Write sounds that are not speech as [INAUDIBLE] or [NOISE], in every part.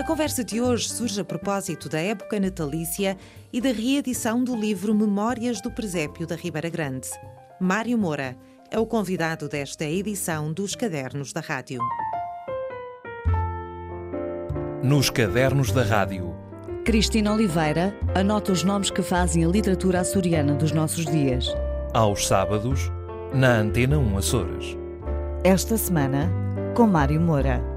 A conversa de hoje surge a propósito da época natalícia e da reedição do livro Memórias do Presépio da Ribeira Grande. Mário Moura é o convidado desta edição dos Cadernos da Rádio. Nos Cadernos da Rádio. Cristina Oliveira anota os nomes que fazem a literatura açoriana dos nossos dias. Aos sábados, na Antena 1 Açores. Esta semana, com Mário Moura.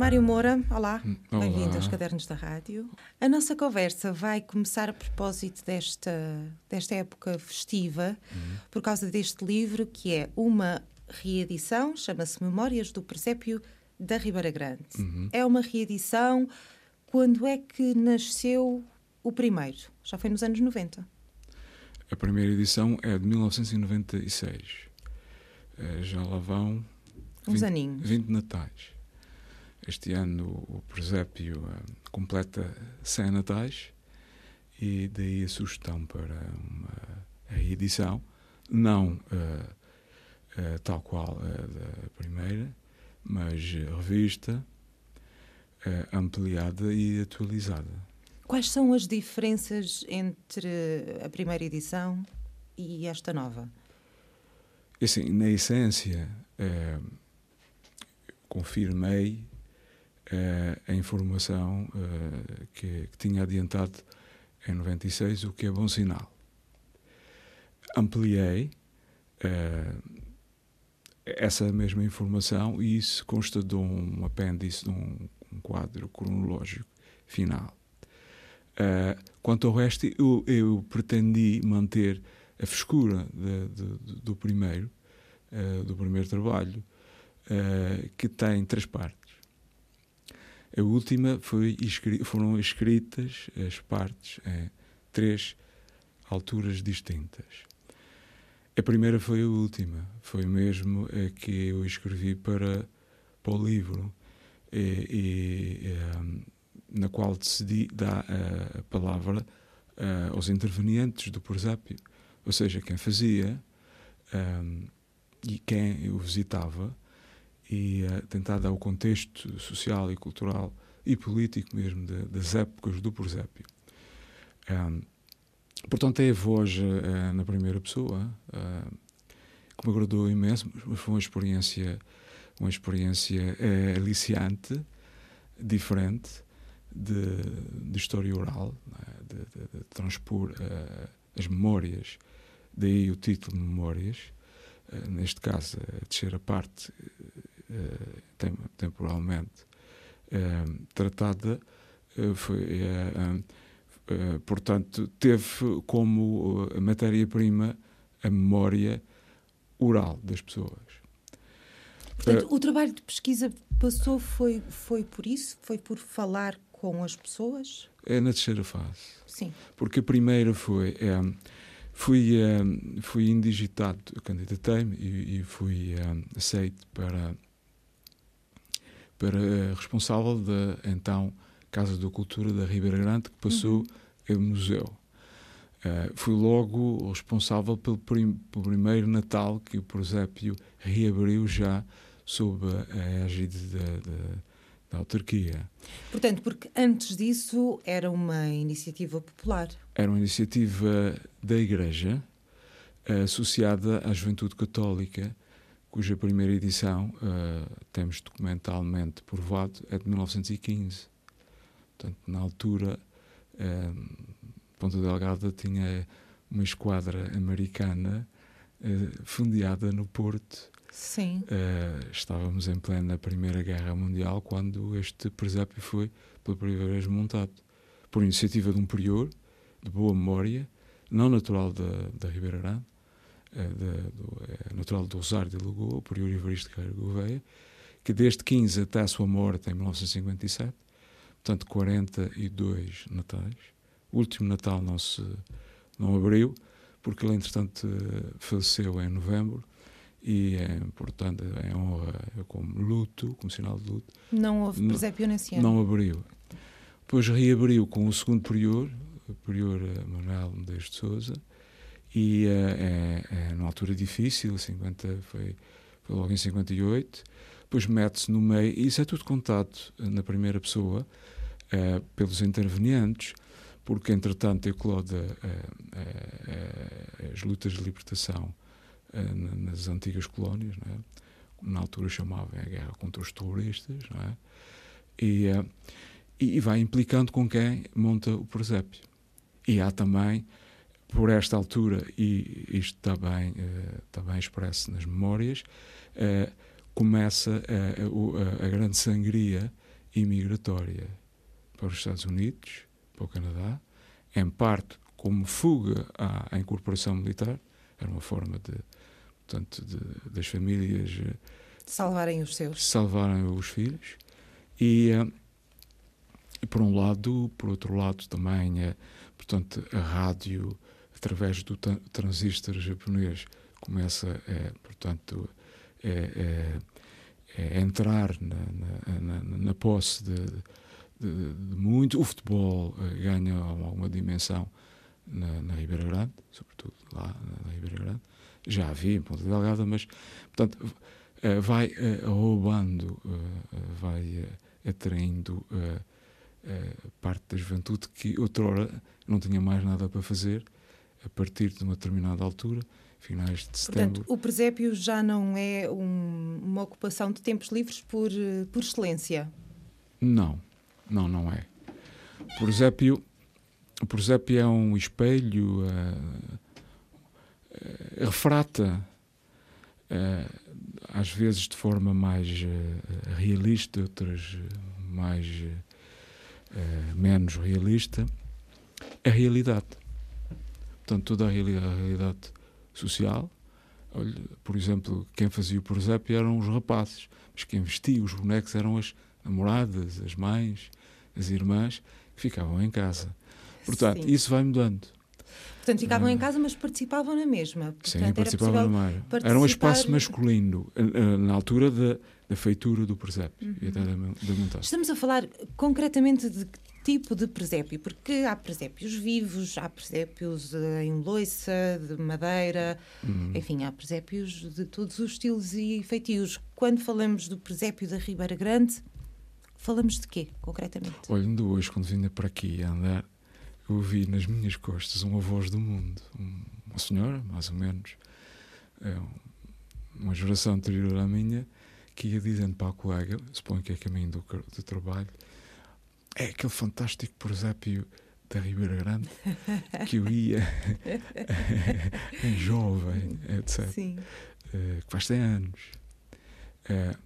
Mário Moura, olá, Hum, olá. bem-vindo aos Cadernos da Rádio. A nossa conversa vai começar a propósito desta, desta época festiva, Uhum. por causa deste livro que é uma reedição, chama-se Memórias do Presépio da Ribeira Grande. Uhum. É uma reedição. Quando é que nasceu o primeiro? Já foi nos anos 90. A primeira edição é de 1996. Eh, Já lá vão Uns 20 aninhos. 20 natais. Este ano o presépio eh, completa 100 natais e daí a sugestão para uma reedição, não eh, tal qual a da primeira, mas revista, ampliada e atualizada. Quais são as diferenças entre a primeira edição e esta nova? E Assim, na essência, eh, confirmei a informação eh, que, que tinha adiantado em 96, o que é bom sinal. Ampliei eh, essa mesma informação e isso consta de um apêndice, de um, um quadro cronológico final. Eh, quanto ao resto, eu, eu pretendi manter a frescura de- de- de- do primeiro, eh, do primeiro trabalho, eh, que tem três partes. A última foi foram escritas as partes em três alturas distintas. A primeira foi a última, foi mesmo a que eu escrevi para, para o livro, e, e, eh, na qual decidi dar a, a palavra eh, aos intervenientes do presépio, ou seja, quem fazia ehm, e quem eu visitava, e eh, tentar dar o contexto social e cultural e político mesmo de- das épocas do presépio. Ehm, portanto, é a voz eh, na primeira pessoa, eh, que me agradou imenso, mas foi uma experiência, uma experiência eh, aliciante, diferente, de, de história oral, é? de, de- de transpor as memórias, daí o título Memórias, neste caso, a terceira parte, temporalmente eh, tratada, eh, foi, eh, eh, eh, portanto, teve como eh, matéria-prima a memória oral das pessoas. Portanto, o trabalho de pesquisa passou foi, foi por isso? Foi por falar com as pessoas? É na terceira fase. Sim. porque a primeira foi eh, fui eh, fui indigitado candidatei-me e, e fui eh, aceito para para responsável da então Casa da Cultura da Ribeira Grande que passou a museu. Eh, fui logo responsável pelo, prim- primeiro Natal que o Presépio reabriu já sob a égide da, da, da autarquia. Portanto, porque antes disso era uma iniciativa popular. era uma iniciativa da Igreja associada à Juventude Católica, cuja primeira edição eh, temos documentalmente provado é de 1915. Portanto, na altura, eh, Ponta Delgada tinha uma esquadra americana fundeada no Porto. Sim. Eh, estávamos em plena Primeira Guerra Mundial quando este presépio foi pela primeira vez montado. Por iniciativa de um prior, de boa memória, não natural da, da Ribeira Grande, eh, da- do, é natural do Rosário de Lagoa, o prior Evaristo Carreiro Gouveia, que desde 15 até a sua morte em 1957, portanto 42 natais, o último Natal não se não abriu, porque ele entretanto eh, faleceu em novembro, e é, portanto, em honra, como luto, como sinal de luto, Não houve presépio nesse ano. não abriu. Depois reabriu com o segundo prior, o prior Manuel Medeiros de Souza, e eh, é, é numa altura difícil, 50, foi, foi logo em 58, depois mete-se no meio, e isso é tudo contado na primeira pessoa uh, pelos intervenientes, porque entretanto ecloda uh, uh, as lutas de libertação nas antigas colónias, é? na altura chamavam a guerra contra os terroristas, é? e, e vai implicando com quem monta o presépio. E há também, por esta altura, e isto está bem, está bem expresso nas memórias, começa a, a, a grande sangria imigratória para os Estados Unidos, para o Canadá, em parte como fuga à, à incorporação militar, era uma forma de, portanto, de, das famílias eh, salvarem os seus, salvarem os filhos. E, eh, e por um lado, por outro lado também, portanto, a rádio através do transistor japonês começa, é, portanto, é, é, entrar na, na, na, na posse de, de, de, muito. O futebol uh, ganha alguma dimensão na, na, Ribeira Grande, sobretudo lá na, Ribeira Grande. Já havia em Ponta Delgada, mas, portanto, uh, vai uh, roubando, vai atraindo parte da juventude que outrora não tinha mais nada para fazer a partir de uma determinada altura finais de setembro. Portanto, o presépio já não é um, uma ocupação de tempos livres por, por excelência? Não, não, não é. O presépio, o presépio é um espelho, uh, uh, refrata, uh, às vezes de forma mais realista, outras mais menos realista, a realidade. Portanto, toda a realidade, a realidade social. Olha, por exemplo, quem fazia o presépio eram os rapazes, mas quem vestia os bonecos eram as namoradas, as mães, as irmãs, que ficavam em casa. Portanto, Sim. isso vai mudando. Portanto, ficavam em casa, mas participavam na mesma. Portanto, Sim, participavam na mesma. Era um espaço masculino, eh, eh, na altura da, da feitura do presépio uhum. e até da, da montagem. Estamos a falar concretamente de tipo de presépio, porque há presépios vivos, há presépios eh, em loiça, de madeira, uhum. enfim, há presépios de todos os estilos e feitios. Quando falamos do presépio da Ribeira Grande, falamos de quê, concretamente? Olha, ainda hoje, quando vinha para aqui a andar, eu ouvi nas minhas costas uma voz do mundo, uma senhora, mais ou menos, é, uma geração anterior à minha, que ia dizendo para a colega, suponho que é caminho do, do trabalho, é aquele fantástico presépio da Ribeira Grande que eu ia [LAUGHS] em jovem, etc. Sim. Uh, que faz 100 anos. Uh,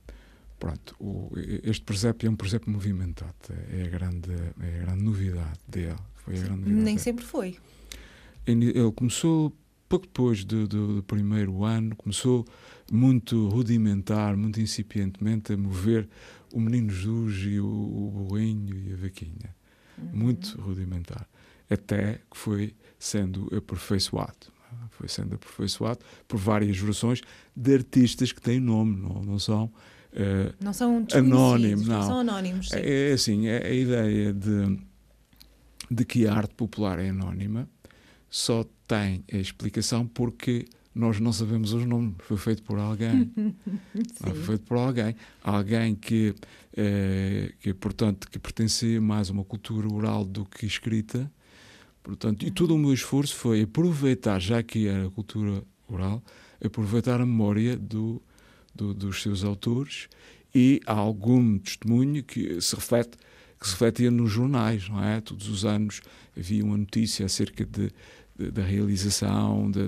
pronto, o, este presépio é um presépio movimentado. É a grande, é a grande novidade dele. Foi a grande novidade Nem sempre foi. Ele começou pouco depois do, do, do, primeiro ano, começou muito rudimentar, muito incipientemente a mover o Menino Jesus e o, o Bolinho e a Vaquinha. Uhum. Muito rudimentar. Até que foi sendo aperfeiçoado. Foi sendo aperfeiçoado por várias versões de artistas que têm nome, não, não são. Uh, não são anónimos, não. são anónimos. Sim. É, é assim, é a ideia de, de que a arte popular é anónima só tem a explicação porque nós não sabemos os nomes, foi feito por alguém. [LAUGHS] foi feito por alguém. Alguém que, eh, que, portanto, que pertencia mais a uma cultura oral do que escrita. Portanto, e todo o meu esforço foi aproveitar, já que era cultura oral, aproveitar a memória do, do, dos seus autores e há algum testemunho que se reflete que se refletia nos jornais, não é? Todos os anos havia uma notícia acerca de da realização, da,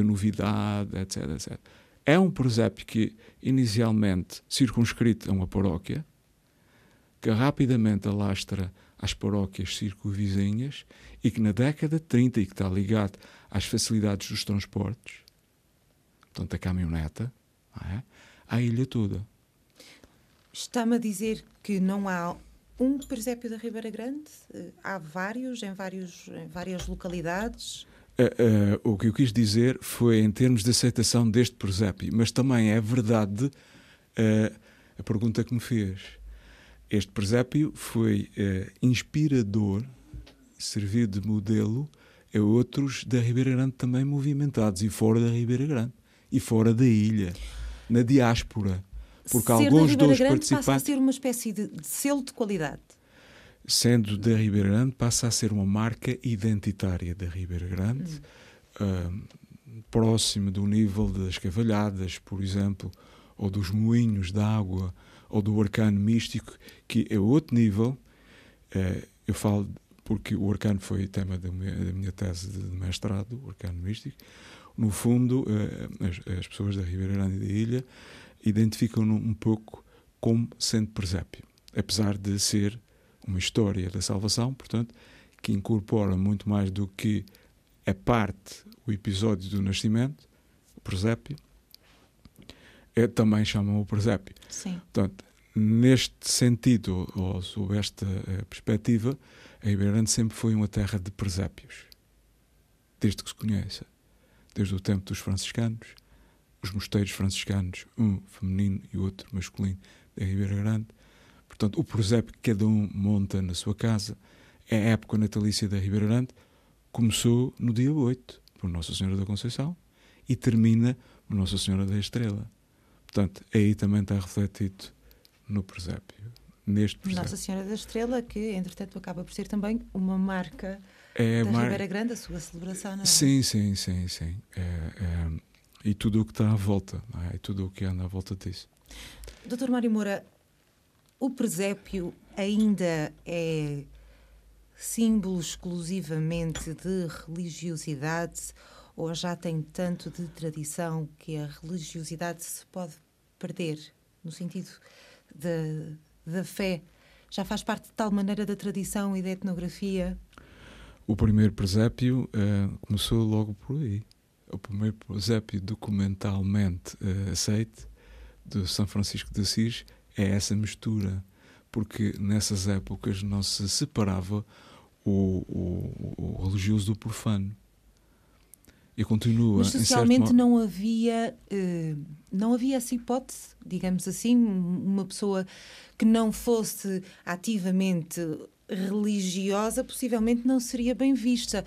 da, novidade, etc, etc. É um presépio que, inicialmente, circunscrito a uma paróquia, que rapidamente alastra às paróquias circunvizinhas e que na década de 30, e que está ligado às facilidades dos transportes, portanto a caminhoneta, é? à ilha toda. Está-me a dizer que não há um presépio da Ribeira Grande? Há vários em, vários, em várias localidades? Uh, uh, o que eu quis dizer foi em termos de aceitação deste presépio, mas também é verdade uh, a pergunta que me fez. Este presépio foi inspirador, serviu de modelo a outros da Ribeira Grande também movimentados e fora da Ribeira Grande e fora da ilha, na diáspora. Porque ser alguns da dos Grande participantes. passa a ser uma espécie de, de selo de qualidade. Sendo da Ribeira Grande, passa a ser uma marca identitária da Ribeira Grande, hum. uh, próximo do nível das cavalhadas, por exemplo, ou dos moinhos de água, ou do arcano místico, que é outro nível. Uh, eu falo porque o arcano foi tema da minha, da minha tese de mestrado, o arcano místico. No fundo, uh, as, as, pessoas da Ribeira Grande e da Ilha identificam-no um pouco como sendo presépio, apesar de ser uma história da salvação, portanto, que incorpora muito mais do que a parte, o episódio do nascimento, o presépio, é, também chamam o presépio. Sim. Portanto, neste sentido, ou sob esta uh, perspectiva, a Ribeirante sempre foi uma terra de presépios, desde que se conheça, desde o tempo dos franciscanos, os mosteiros franciscanos, um feminino e outro masculino da Ribeira Grande. Portanto, o presépio que cada um monta na sua casa, é a época natalícia da Ribeira Grande, começou no dia 8, por Nossa Senhora da Conceição, e termina por Nossa Senhora da Estrela. Portanto, aí também está refletido no presépio, neste presépio. Nossa Senhora da Estrela, que entretanto acaba por ser também uma marca é da mar... Ribeira Grande, a sua celebração, não é? Sim, sim, sim, sim. É, é, e tudo o que está à volta, é? e tudo o que anda à volta disso. Doutor Mário Moura, o presépio ainda é símbolo exclusivamente de religiosidade ou já tem tanto de tradição que a religiosidade se pode perder no sentido da, da fé? Já faz parte de tal maneira da tradição e da etnografia? O primeiro presépio uh, começou logo por aí. O primeiro presépio documentalmente uh, aceite de São Francisco de Assis é essa mistura, porque nessas épocas não se separava o, o, o religioso do profano. E continua. Mas socialmente não havia uh, não havia essa hipótese, digamos assim, uma pessoa que não fosse ativamente religiosa possivelmente não seria bem vista.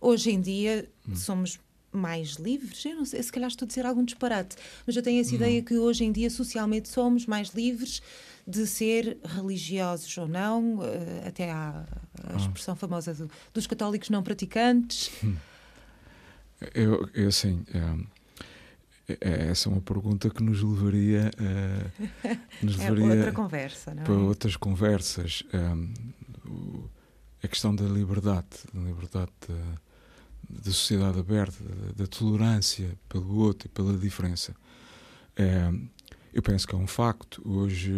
Hoje em dia hum. somos mais livres, eu não sei, se calhar estou a dizer algum disparate, mas eu tenho essa não. ideia que hoje em dia socialmente somos mais livres de ser religiosos ou não, uh, até há a expressão ah. famosa do, dos católicos não praticantes. Hum. Eu, eu assim, é, é, essa é uma pergunta que nos levaria, nos [LAUGHS] é levaria outra conversa, não para é? outras conversas. A questão da liberdade, da liberdade da, da sociedade aberta, da, da, tolerância pelo outro e pela diferença. eu penso que é um facto. Hoje,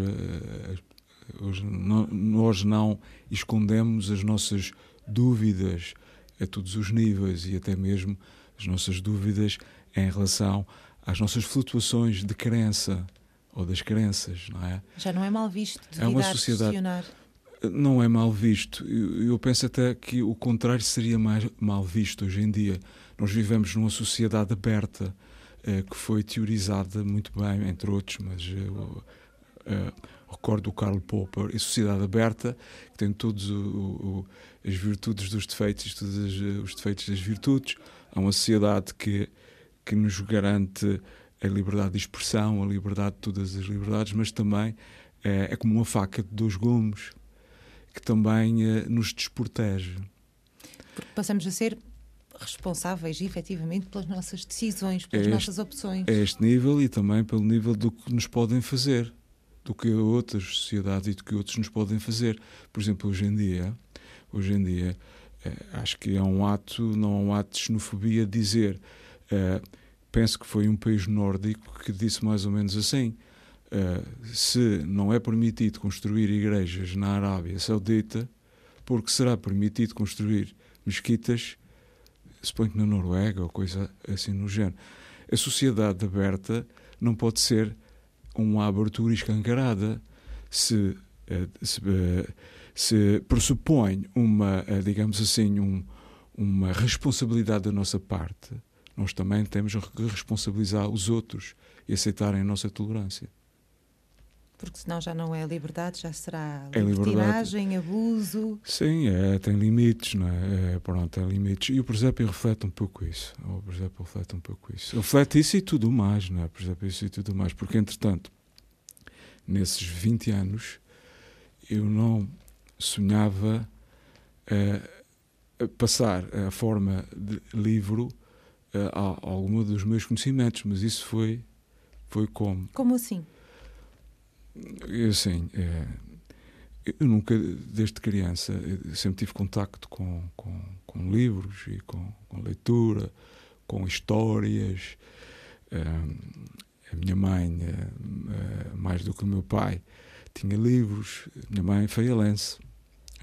hoje não, nós não escondemos as nossas dúvidas a todos os níveis e até mesmo as nossas dúvidas em relação às nossas flutuações de crença ou das crenças, não é? Já não é mal visto é uma sociedade não é mal visto. Eu, eu, penso até que o contrário seria mais mal visto hoje em dia. Nós vivemos numa sociedade aberta eh, que foi teorizada muito bem, entre outros, mas uh, uh, recordo o Karl Popper, sociedade aberta, que tem o, as virtudes dos defeitos, todos os defeitos das virtudes, Há uma sociedade que, que nos garante a liberdade de expressão, a liberdade de todas as liberdades, mas também é, é como uma faca de dois gumes que também é, nos desprotege. Porque passamos a ser responsáveis efetivamente pelas nossas decisões, pelas é este, nossas opções. É este nível e também pelo nível do que nos podem fazer, do que outras sociedades e do que outros nos podem fazer. Por exemplo, hoje em dia, hoje em dia eh, acho que é um ato, não é um ato de xenofobia dizer. Uh, penso que foi um país nórdico que disse mais ou menos assim: uh, se não é permitido construir igrejas na Arábia Saudita, porque será permitido construir mesquitas, suponho que na Noruega ou coisa assim no género. A sociedade aberta não pode ser uma abertura escancarada. Se, uh, se se pressupõe uma, eh, digamos assim, um, uma responsabilidade da nossa parte, nós também temos que responsabilizar os outros e aceitarem a nossa tolerância. Porque senão já não é liberdade, já será é libertinagem, abuso. Sim, é, tem limites, não é? é? Pronto, tem limites. E o presépio reflete um pouco isso. O presépio reflete um pouco isso. Reflete isso e tudo mais, não é? O presépio isso e tudo mais. Porque, entretanto, nesses 20 anos, eu não sonhava uh, passar a forma de livro uh, a, alguma dos meus conhecimentos, mas isso foi, foi como? Como assim? Assim, é, eu nunca, desde criança, sempre tive contacto com, com, com livros e com, com, leitura, com histórias. a minha mãe, mais do que o meu pai, tinha livros. A minha mãe foi alense,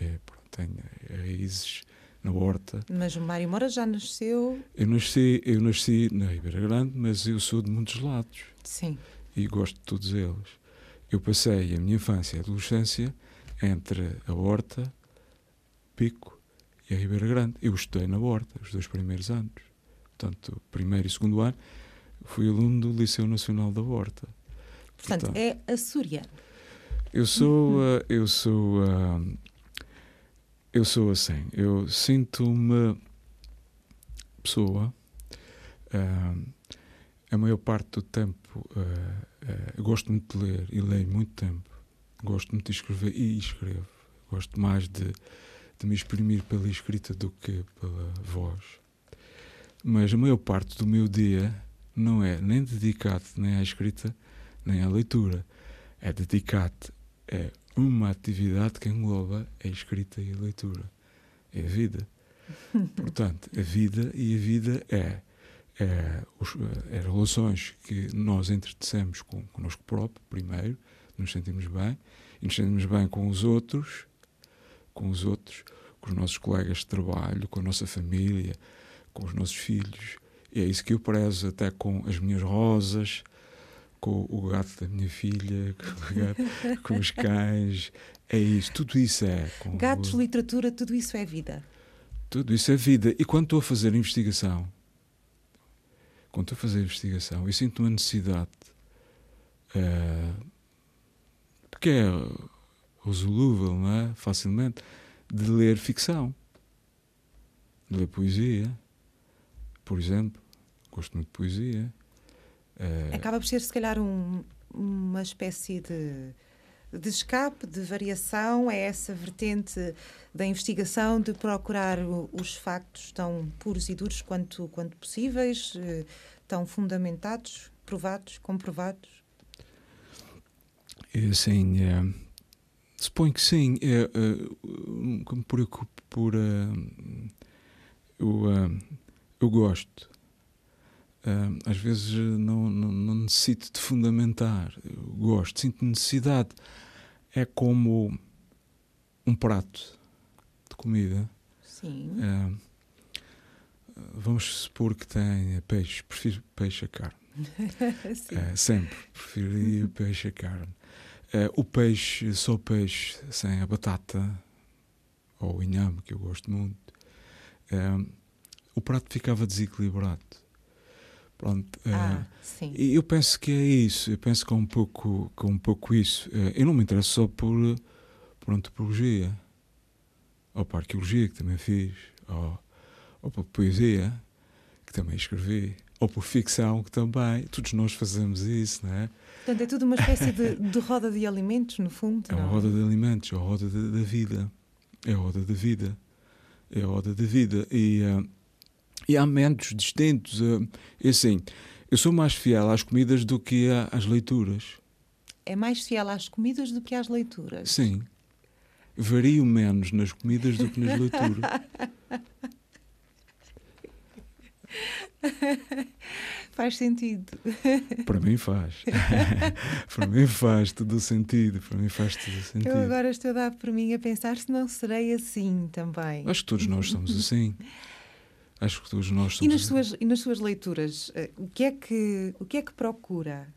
é, tem raízes na horta. Mas o Mário Moura já nasceu. Eu nasci, eu nasci na Ribeira Grande, mas eu sou de muitos lados. Sim. E gosto de todos eles. Eu passei a minha infância e adolescência entre a Horta, Pico e a Ribeira Grande. Eu estudei na Horta os dois primeiros anos. Portanto, primeiro e segundo ano, fui aluno do Liceu Nacional da Horta. Portanto, Portanto é açoriano. Eu sou, uh, eu sou, uh, eu sou assim. Eu sinto-me pessoa. Uh, a maior parte do tempo gosto muito de ler e leio muito tempo. Gosto muito de escrever e escrevo. Gosto mais de, de me exprimir pela escrita do que pela voz. Mas a maior parte do meu dia não é nem dedicado nem à escrita nem à leitura. É dedicado a uma atividade que engloba a escrita e a leitura. É a vida. [LAUGHS] Portanto, a vida e a vida é, é, os, é relações que nós entretecemos com, connosco próprio, primeiro, nos sentimos bem, e nos sentimos bem com os outros, com os outros, com os nossos colegas de trabalho, com a nossa família, com os nossos filhos. E é isso que eu prezo até com as minhas rosas, com o gato da minha filha, [LAUGHS] com, gato, com os cães. É isso, tudo isso é. Gatos, o... literatura, tudo isso é vida. Tudo isso é vida. E quando estou a fazer investigação, quando estou a fazer investigação, eu sinto uma necessidade uh, porque é resolúvel, não é? Facilmente, de ler ficção, de ler poesia, por exemplo. Gosto muito de poesia. Uh... Acaba por ser, se calhar, um, uma espécie de, de escape, de variação, é essa vertente da investigação de procurar os factos tão puros e duros quanto, quanto possíveis, eh, tão fundamentados, provados, comprovados? É assim, é, suponho que sim. É, é, que me preocupo por. Uh, eu, eu gosto. Às vezes não, não, não, necessito de fundamentar. Eu gosto, sinto necessidade. É como um prato de comida. Sim. Uh, vamos supor que tem peixe. Prefiro peixe a carne. [LAUGHS] uh, sempre. Prefiro [LAUGHS] peixe a carne. Uh, o peixe, só peixe, sem a batata ou o inhame, que eu gosto muito, o prato ficava desequilibrado. Pronto. Uh, ah, sim. E eu penso que é isso. Eu penso que é um pouco, que é um pouco isso. eu não me interesso só por, por antropologia, ou por arqueologia, que também fiz, ou, ou por poesia, que também escrevi, ou por ficção, que também. Todos nós fazemos isso, não é? Portanto, é tudo uma espécie de, de roda de alimentos, no fundo. É uma roda de alimentos, é a roda da vida. É a roda da vida. É a roda da vida. E, uh, e há momentos distintos. Uh, é assim, eu sou mais fiel às comidas do que às leituras. É mais fiel às comidas do que às leituras? Sim. Vario menos nas comidas do que nas leituras. [LAUGHS] faz sentido. Para mim faz. [LAUGHS] para mim faz todo o sentido. Para mim faz todo o sentido. Eu agora estou a dar por mim a pensar se não serei assim também. Acho que todos nós somos assim. [LAUGHS] Acho que todos nós e nas assim. Suas, e nas suas leituras, eh, o que é que, o que, é que procura?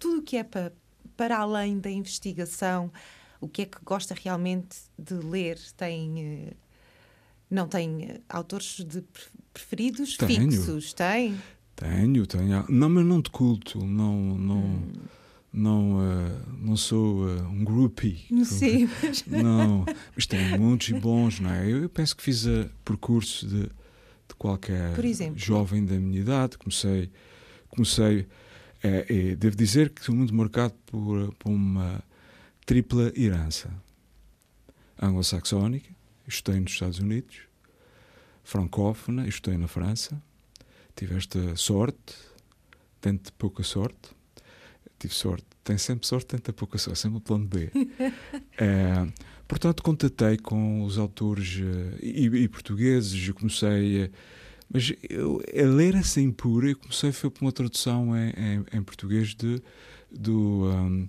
Tudo o que é para, para além da investigação, o que é que gosta realmente de ler? Tem eh, não tem eh, autores de preferidos tenho, fixos? Tem? Tenho, tenho. Não, mas não de culto. Não, não, hum. Não, uh, não sou uh, um groupie. Sim, [LAUGHS] mas... Não, mas tem muitos e bons, não é? Eu, penso que fiz a percurso de, de qualquer jovem da minha idade. Comecei, comecei É, é, devo dizer que sou muito marcado por, por uma tripla herança anglo-saxónica, estudei nos Estados Unidos, francófona, estudei na França, tive esta sorte, tento pouca sorte, tive sorte, tem sempre sorte, tenta pouca sorte, sempre o plano B. é, [LAUGHS] portanto, contatei com os autores uh, e, e, portugueses, eu comecei a. Mas eu, a ler assim pura, eu comecei foi por uma tradução em, em, em português de, do, um,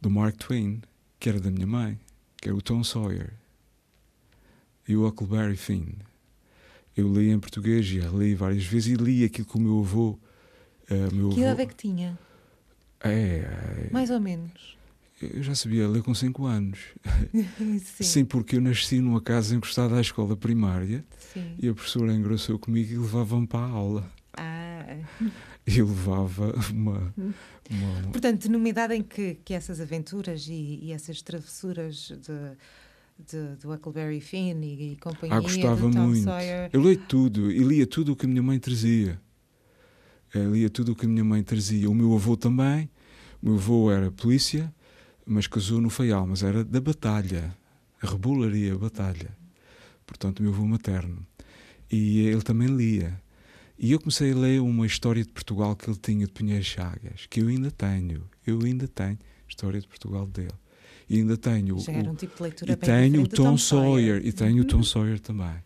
do Mark Twain, que era da minha mãe, que é o Tom Sawyer e o Huckleberry Finn. Eu li em português e li várias vezes e li aquilo que o meu avô. Uh, meu que idade é que tinha? É, é, Mais ou menos. Eu já sabia ler com 5 anos. [LAUGHS] Sim. Sim. porque eu nasci numa casa encostada à escola primária Sim. e a professora engrossou comigo e levava-me para a aula. Ah. [LAUGHS] E levava uma, uma, Portanto, numa idade em que, que essas aventuras e, e essas travessuras de, de, do Huckleberry Finn e, e companhia ah, gostava muito. Sawyer... Eu leio tudo e lia tudo o que a minha mãe trazia. Eu lia tudo o que a minha mãe trazia. O meu avô também. O meu avô era polícia, mas casou no Faial, mas era da batalha. A rebolaria, a batalha. Portanto, o meu avô materno. E ele também lia. E eu comecei a ler uma história de Portugal que ele tinha de Pinheiro Chagas, que eu ainda tenho. Eu ainda tenho história de Portugal dele. E ainda tenho. Já era um tipo de leitura e bem tenho o Tom, Tom Sawyer, Sawyer. E tenho o Tom Sawyer também,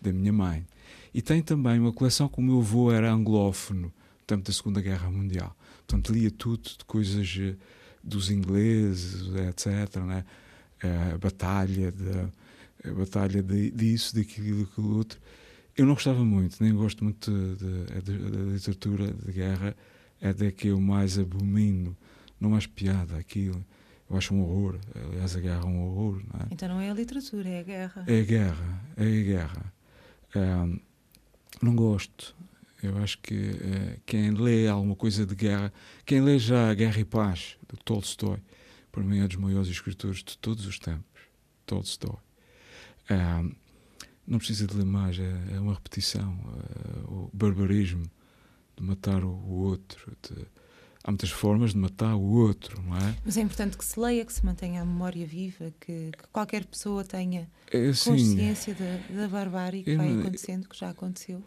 da minha mãe. E tenho também uma coleção que o meu avô era anglófono, portanto, da Segunda Guerra Mundial. Portanto, lia tudo de coisas eh, dos ingleses, etc. Né? A batalha, de, a batalha de, disso, daquilo, daquilo outro. Eu não gostava muito, nem gosto muito da literatura de guerra, é da que eu mais abomino, não acho piada aquilo. Eu acho um horror. Aliás, a guerra é um horror. Não é? Então não é a literatura, é a guerra. É a guerra, é a guerra. Um, não gosto. Eu acho que uh, quem lê alguma coisa de guerra, quem lê já Guerra e Paz, de Tolstói, para mim é dos maiores escritores de todos os tempos. Tolstói. Um, não precisa de ler mais, é, é uma repetição. Uh, o barbarismo de matar o, o outro. De, há muitas formas de matar o outro, não é? Mas é importante que se leia, que se mantenha a memória viva, que, que qualquer pessoa tenha é assim, consciência da, da barbárie que vai acontecendo, que já aconteceu.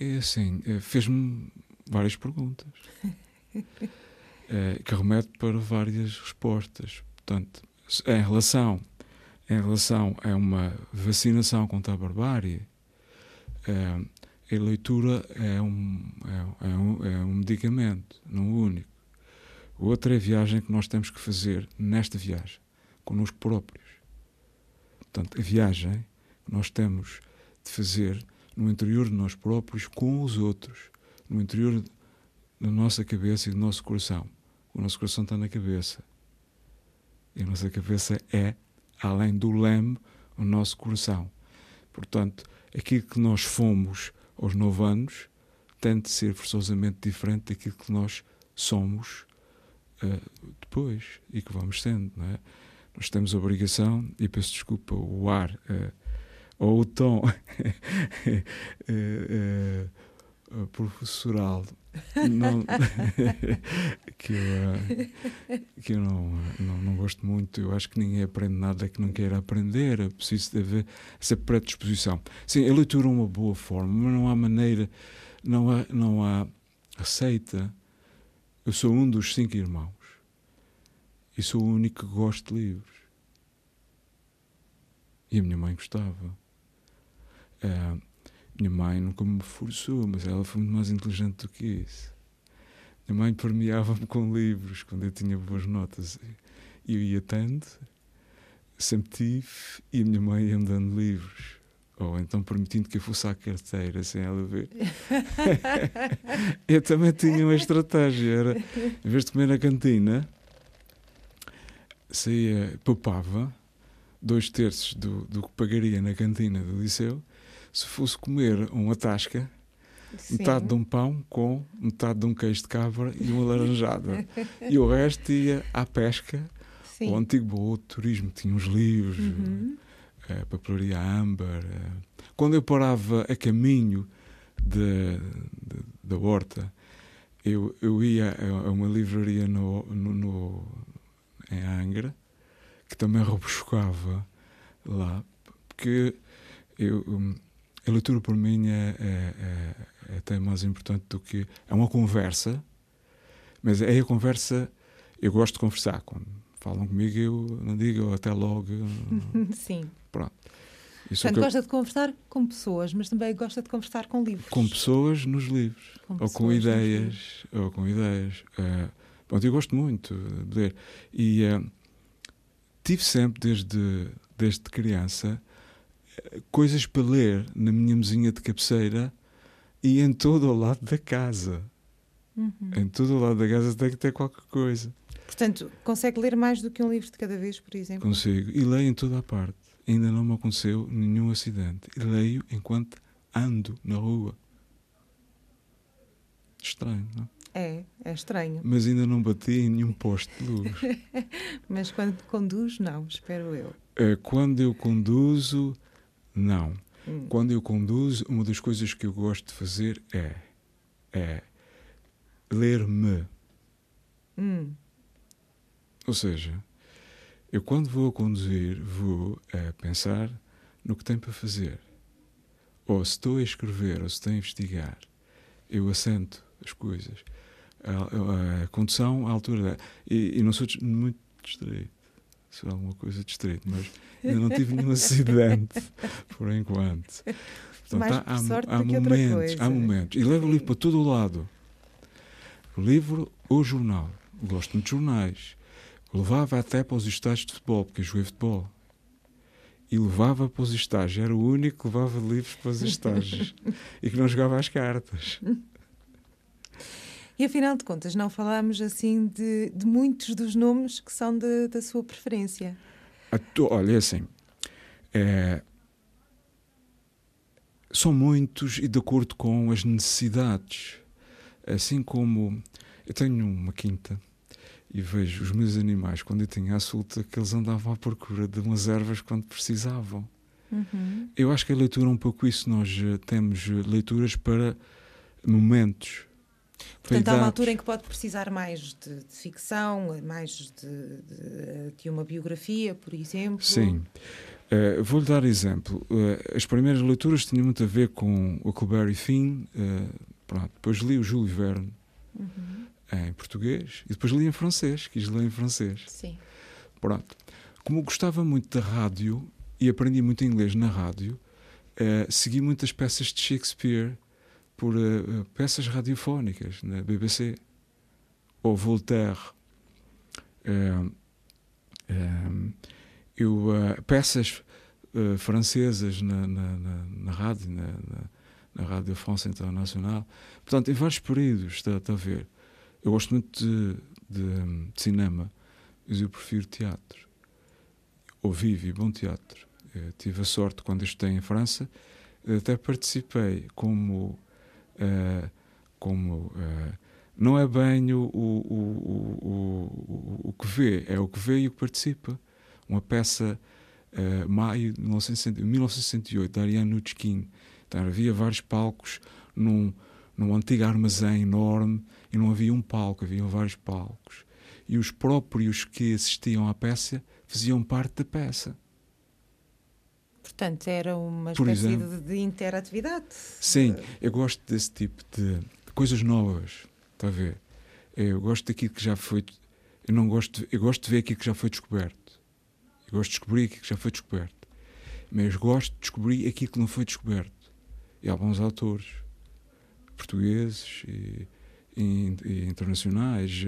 É assim, é, fez-me várias perguntas. é, [LAUGHS] que remete para várias respostas. Portanto, em relação em relação a uma vacinação contra a barbárie, é, a leitura é um, é, é, um, é um medicamento, não o único. Outra é a viagem que nós temos que fazer nesta viagem, connosco próprios. Portanto, a viagem que nós temos de fazer no interior de nós próprios com os outros, no interior da nossa cabeça e do nosso coração. O nosso coração está na cabeça. E a nossa cabeça é além do leme, o nosso coração. Portanto, aquilo que nós fomos aos nove anos tem de ser forçosamente diferente daquilo que nós somos uh, depois e que vamos sendo. Não é? Nós temos a obrigação, e peço desculpa, o ar uh, ou o tom uh, [LAUGHS] professoral não, [LAUGHS] que eu, que eu não, não, não, gosto muito. Eu acho que ninguém aprende nada que não queira aprender. É preciso haver essa predisposição. Sim, a leitura é uma boa forma, mas não há maneira, não há, não há receita. Eu sou um dos cinco irmãos e sou o único que gosto de livros. E a minha mãe gostava. Uh, minha mãe nunca me forçou, mas ela foi muito mais inteligente do que isso. Minha mãe permeava-me com livros quando eu tinha boas notas. Eu ia tendo, sempre tive, e a minha mãe ia-me dando livros. Ou então permitindo que eu fosse à carteira sem ela ver. [LAUGHS] eu também tinha uma estratégia. Era, em vez de comer na cantina, saía, poupava dois terços do, do que pagaria na cantina do liceu se fosse comer uma tasca, Sim. metade de um pão com metade de um queijo de cabra e uma laranjada. e o resto ia à pesca. Sim. O antigo boa de turismo tinha uns livros, uhum. a papelaria âmbar. Quando eu parava a caminho de, de, da horta, eu, eu ia a uma livraria no, no, no em Angra, que também rebuscava lá, porque eu, hum, a leitura por mim é, é, é, é, até mais importante do que. É uma conversa, mas é a conversa. Eu gosto de conversar. Quando falam comigo, eu não digo até logo. [LAUGHS] Sim. Pronto. Isso Portanto, gosta de conversar com pessoas, mas também gosta de conversar com livros. Com pessoas nos livros. Com ou com ideias. Ou com ideias. Uh, pronto, eu gosto muito de ler. E uh, tive sempre, desde, desde criança, coisas para ler na minha mesinha de cabeceira e em todo o lado da casa. Uhum. Em todo o lado da casa tem que ter qualquer coisa. Portanto, consegue ler mais do que um livro de cada vez, por exemplo? Consigo. E leio em toda a parte ainda não me aconteceu nenhum acidente. E leio enquanto ando na rua. Estranho, não é? É, estranho. Mas ainda não bati em nenhum poste de luz. [LAUGHS] Mas quando conduz, não, espero eu. É, quando eu conduzo, não. Hum. Quando eu conduzo, uma das coisas que eu gosto de fazer é, é ler-me. Hum. Ou seja, eu, quando vou a conduzir, vou a pensar no que tenho para fazer. Ou se estou a escrever, ou se estou a investigar, eu assento as coisas. A, a, a condução, à altura. Da, e, e, não sou muito distraído. Sou alguma coisa distraído, mas ainda não tive nenhum acidente, [LAUGHS] por enquanto. Portanto, há, há, há momentos, há momentos. E levo o livro para todo o lado. O livro ou jornal. Gosto muito de jornais Levava até para os estágios de futebol, porque eu joguei futebol. E levava para os estágios. Era o único que levava livros para os estágios. [LAUGHS] e que não jogava as cartas. [LAUGHS] E afinal de contas, não falámos assim de, de muitos dos nomes que são de, da sua preferência. Olha, é assim. É, são muitos e de acordo com as necessidades. Assim como eu tenho uma quinta e vejo os meus animais, quando eu tinha a solta, que eles andavam à procura de umas ervas quando precisavam. Uhum. Eu acho que a leitura é um pouco isso. Nós eh, temos eh, leituras para momentos. Portanto, há uma altura em que pode precisar mais de, de ficção, mais de, de, de, uma biografia, por exemplo. Sim. Uh, Vou-lhe dar exemplo. Uh, as primeiras leituras tinham muito a ver com o Huckleberry Finn. Uh, pronto. Depois li o Júlio Verne. Uhum em português e depois li em francês, quis ler em francês. Sim. Pronto. Como gostava muito da rádio e aprendi muito inglês na rádio, segui muitas peças de Shakespeare por uh, peças radiofónicas na BBC. Ou Voltaire. Uh, eu, peças francesas na, na, na, na rádio, na, na, Rádio France Internacional. Portanto, em vários períodos, está, está a ver. Eu gosto muito de, de, de cinema, mas eu prefiro teatro. Ou vivo e bom teatro. Eu tive a sorte, quando estudei em França, até participei como. Uh, como uh, não é bem o, o, o, o, o que vê, é o que vê e o que participa. Uma peça, uh, maio de 1968, da Ariane Nuchkin. Então, havia vários palcos num, num antigo armazém enorme e não havia um palco, havia vários palcos. E os próprios que assistiam à peça faziam parte da peça. Portanto, era uma Por espécie exemplo, de, de, interatividade. Sim, eu gosto desse tipo de, coisas novas. Está a ver? Eu gosto daquilo que já foi. Eu não gosto. Eu gosto de ver aquilo que já foi descoberto. Eu gosto de descobrir aquilo que já foi descoberto. Mas gosto de descobrir aquilo que não foi descoberto. E há bons autores portugueses e e, e internacionais.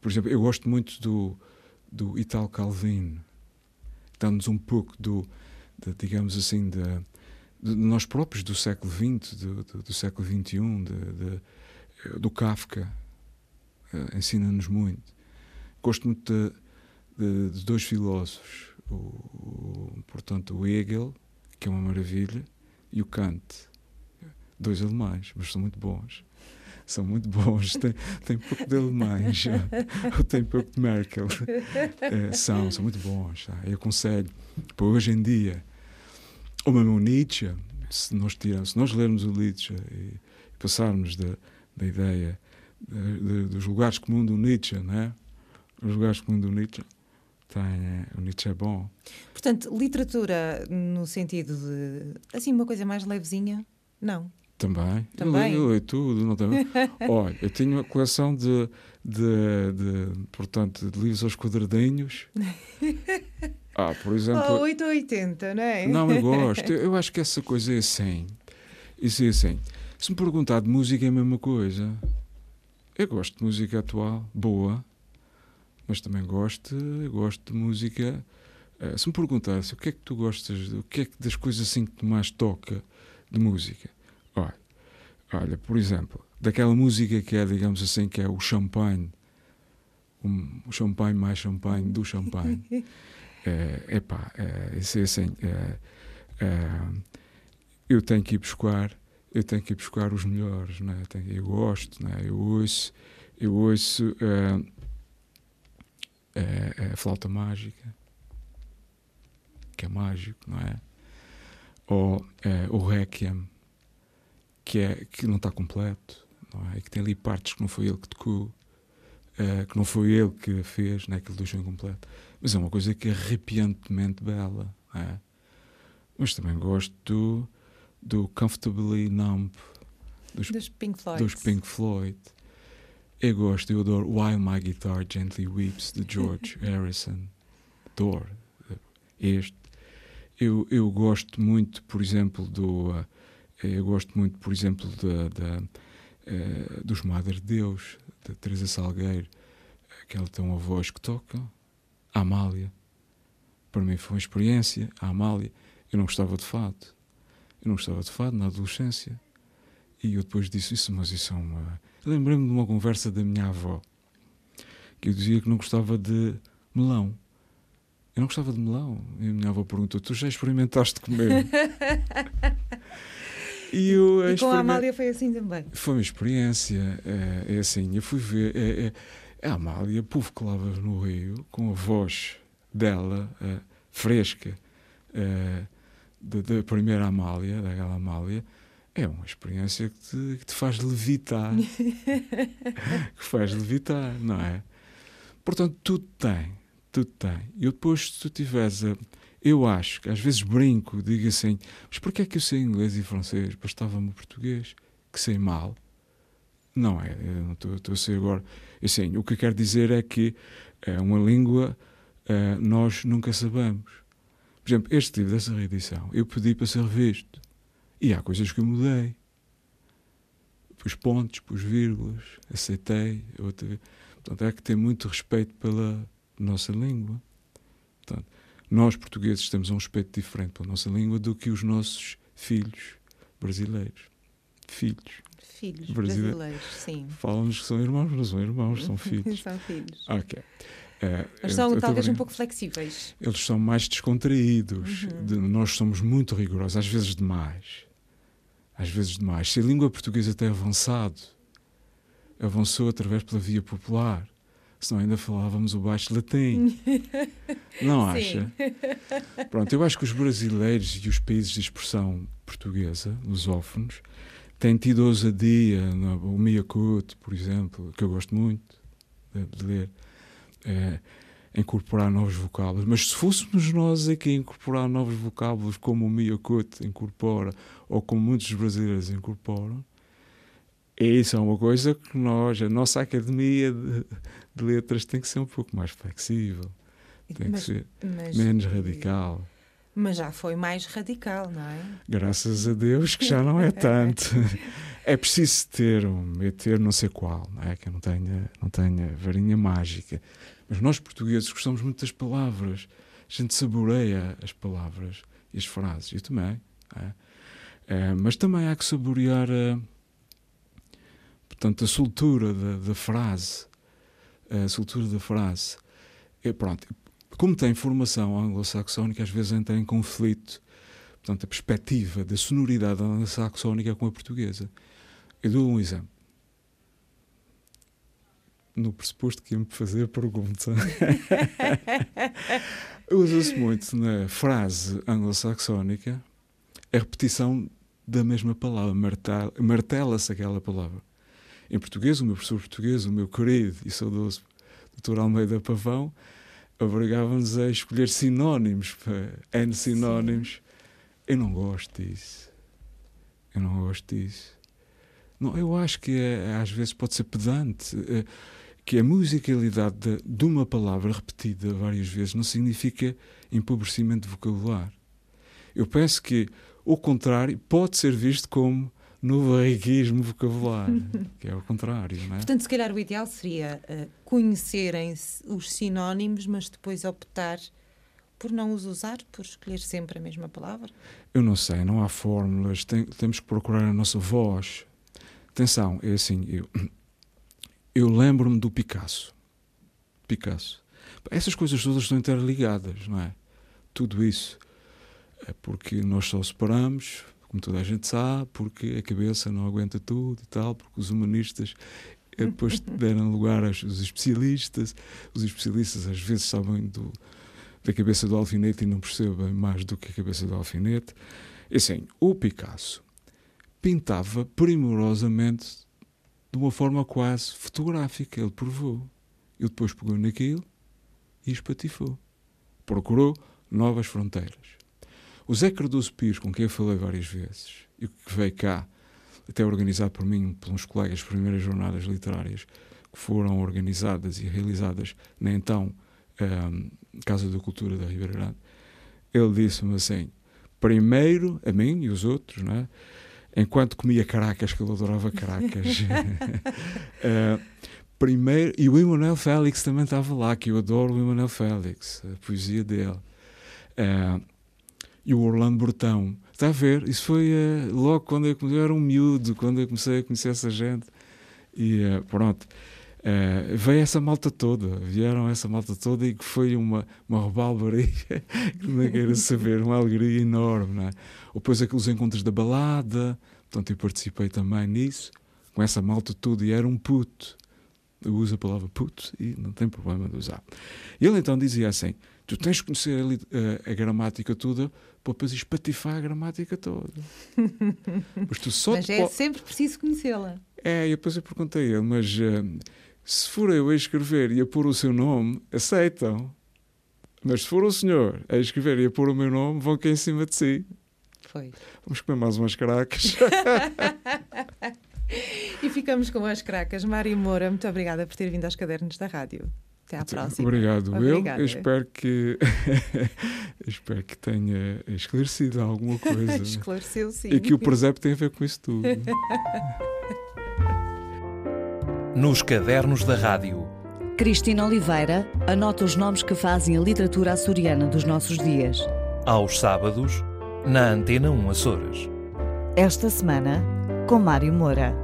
Por exemplo, eu gosto muito do, do Italo Calvino, dando-nos um pouco do, de, digamos assim, de, de, nós próprios do século XX, do, do, do século XXI, de, do Kafka. Uh, Ensina-nos muito. Gosto muito de, de dois filósofos, o, o, portanto, o Hegel, que é uma maravilha, e o Kant. Dois alemães, mas são muito bons são muito bons. [LAUGHS] Tem, pouco de alemães, tem pouco de Merkel. É, são, são muito bons. Tá? Eu aconselho, para hoje em dia, ou mesmo o Nietzsche, se nós, tiramos, se nós lermos o Nietzsche e passarmos da, da ideia de, de, dos lugares comuns do Nietzsche, né? Os lugares comuns do Nietzsche. Tem, é, o Nietzsche é bom. Portanto, literatura no sentido de assim uma coisa mais levezinha, não. Também. Também. Eu leio, eu leio tudo. Não tem... Olha, eu tenho uma coleção de, de, de, portanto, de livros aos quadradinhos. [LAUGHS] Ah, por exemplo. Oh, 8 ou 80, não é? Não, eu gosto. [LAUGHS] Eu acho que essa coisa é assim. Isso é assim. Se me perguntar de música, é a mesma coisa. Eu gosto de música atual, boa, mas também gosto, gosto de música. eh, Se me perguntasse o que é que tu gostas, o que é que das coisas assim que tu mais toca de música, olha, olha, por exemplo, daquela música que é, digamos assim, que é o champanhe, um, o champanhe mais champanhe do champanhe. [LAUGHS] É epá, é, isso é assim. é, é, eu tenho que ir buscar, eu tenho que ir buscar os melhores, né? eu, tenho, eu gosto, né? eu ouço, eu ouço é, é, é a flauta mágica, que é mágico, não é? Ou é, o Requiem, que, é, que não está completo, não é? E que tem ali partes que não foi ele que tocou, é, que não foi ele que fez, né? que ele deixou incompleto. Mas é uma coisa que é arrepiantemente bela, é? Mas também gosto do, do Comfortably Numb, dos, Dos Pink Floyd. dos Pink Floyd. Eu gosto, eu adoro While My Guitar Gently Weeps, de George [LAUGHS] Harrison. Adoro este. Eu, eu gosto muito, por exemplo, do. uh, eu gosto muito, por exemplo, da, da, eh, dos Madre de Deus, da Teresa Salgueiro, que ela tem uma voz que toca. A Amália. Para mim foi uma experiência. A Amália. Eu não gostava de fado. Eu não gostava de fado na adolescência. E eu depois disse isso, mas isso é uma. Lembrei-me de uma conversa da minha avó que eu dizia que não gostava de melão. Eu não gostava de melão. E a minha avó perguntou: Tu já experimentaste comer? [LAUGHS] e eu E com a Amália foi assim também. Foi uma experiência. É, é assim, eu fui ver. É, é, é a Amália, povo que lavas no Rio, com a voz dela, é, fresca, é, da, da primeira Amália, daquela Amália, é uma experiência que te, que te faz levitar. [LAUGHS] que faz levitar, não é? Portanto, tudo tem. Tudo tem. E depois, se tu tiveres a. Eu acho que às vezes brinco, digo assim, mas porquê é que eu sei inglês e francês? Bastava-me o português, que sei mal. Não é, não estou a ser agora. Assim, o que eu quero dizer é que é uma língua eh, nós nunca sabemos. Por exemplo, este livro dessa reedição, eu pedi para ser revisto. E há coisas que eu mudei. Pus pontos, pus vírgulas, aceitei. Outra. Portanto, há que ter muito respeito pela nossa língua. Portanto, nós, portugueses, temos um respeito diferente pela nossa língua do que os nossos filhos brasileiros. Filhos. Filhos Brasile- brasileiros, sim. Falam-nos que são irmãos, não são irmãos, são [LAUGHS] filhos. São filhos. Ok. Eh, Mas são eu talvez um pouco flexíveis. Eles são mais descontraídos. Uhum. De- nós somos muito rigorosos, às vezes demais. Às vezes demais. Se a língua portuguesa tem avançado, avançou através pela via popular, senão ainda falávamos o baixo latim. [LAUGHS] Não acha? Pronto, eu acho que os brasileiros e os países de expressão portuguesa, lusófonos, têm tido ousadia, no- o Miyakuto, por exemplo, que eu gosto muito de, ler, eh, incorporar novos vocábulos. Mas se fôssemos nós aqui a incorporar novos vocábulos como o Miyakuto incorpora, ou como muitos brasileiros incorporam, isso é uma coisa que nós, a nossa academia de, de letras tem que ser um pouco mais flexível, tem que Mas- ser mas- menos radical. Mas já foi mais radical, não é? Graças a Deus que já não é tanto. [LAUGHS] É preciso ter um, é ter não sei qual, não é? Que eu não tenha, não tenha varinha mágica. Mas nós portugueses gostamos muito das palavras. A gente saboreia as palavras e as frases. Eu também. é? Eh, mas também há que saborear a, portanto, a soltura da, da frase. A soltura da frase. E pronto, como tem formação anglo-saxónica, às vezes entra em conflito portanto, a perspectiva da sonoridade anglo-saxónica com a portuguesa. Eu dou um exemplo. No pressuposto que ia-me fazer pergunta. [LAUGHS] Usa-se muito na frase anglo-saxónica a repetição da mesma palavra. martel- Martela-se aquela palavra. Em português, o meu professor português, o meu querido e saudoso Dr. Almeida Pavão, obrigava-nos a escolher sinónimos, N sinónimos. Eu não gosto disso. Eu não gosto disso. Não, eu acho que é, às vezes pode ser pedante. É, que a musicalidade de, de, uma palavra repetida várias vezes não significa empobrecimento de vocabulário. Eu penso que o contrário pode ser visto como no barriguismo vocabular, [LAUGHS] que é o contrário, não é? Portanto, se calhar o ideal seria uh, conhecerem os sinónimos, mas depois optar por não os usar, por escolher sempre a mesma palavra? Eu não sei, não há fórmulas, tem, temos que procurar a nossa voz. Atenção, é assim, eu, [CLEARS THROAT] eu lembro-me do Picasso. Picasso. Essas coisas todas estão interligadas, não é? Tudo isso. É porque nós só separamos, como toda a gente sabe, porque a cabeça não aguenta tudo e tal, porque os humanistas eh, depois [LAUGHS] deram lugar aos especialistas. Os especialistas às vezes sabem do, da cabeça do alfinete e não percebem mais do que a cabeça do alfinete. E assim, o Picasso pintava primorosamente de uma forma quase fotográfica. Ele provou. Ele depois pegou naquilo e espatifou. Procurou novas fronteiras. O Zé Cardoso Pires, com quem eu falei várias vezes, e que veio cá, até organizado por mim, pelos colegas, primeiras jornadas literárias, que foram organizadas e realizadas na então um, Casa da Cultura da Ribeira Grande, ele disse-me assim: primeiro, a mim e os outros, não é? enquanto comia caracas, que ele adorava caracas. uh, [LAUGHS] [LAUGHS] primeiro, e o Emanuel Félix também estava lá, que eu adoro o Emanuel Félix, a poesia dele. Uh, e o Orlando Bortão. Está a ver? Isso foi uh, logo quando eu, eu, era um miúdo, quando eu comecei a conhecer essa gente. E uh, pronto. Uh, veio essa malta toda, vieram essa malta toda e que foi uma, uma rebalbaria [LAUGHS] que não quero saber, uma alegria enorme. Não é? Depois aqueles encontros da balada, portanto eu participei também nisso, com essa malta toda e era um puto. Eu uso a palavra puto e não tem problema de usar. Ele então dizia assim: Tu tens que conhecer a, a, a gramática toda para depois espatifar a gramática toda. [LAUGHS] mas tu só mas é sempre preciso conhecê-la. É, e depois eu perguntei a ele, mas uh, se for eu a escrever e a pôr o seu nome, aceitam. Mas se for o senhor a escrever e a pôr o meu nome, vão cair em cima de si. Foi. Vamos comer mais umas caracas. [LAUGHS] e ficamos com as cracas. Mário Moura, muito obrigada por ter vindo aos cadernos da rádio. Até à próxima. Obrigado, Obrigada. eu. Espero que [LAUGHS] espero que tenha esclarecido alguma coisa. [LAUGHS] Esclareceu, sim. E que o presépio tem a ver com isso tudo. [LAUGHS] Nos cadernos da rádio. Cristina Oliveira anota os nomes que fazem a literatura açoriana dos nossos dias. Aos sábados, na Antena 1 Açores. Esta semana, com Mário Moura.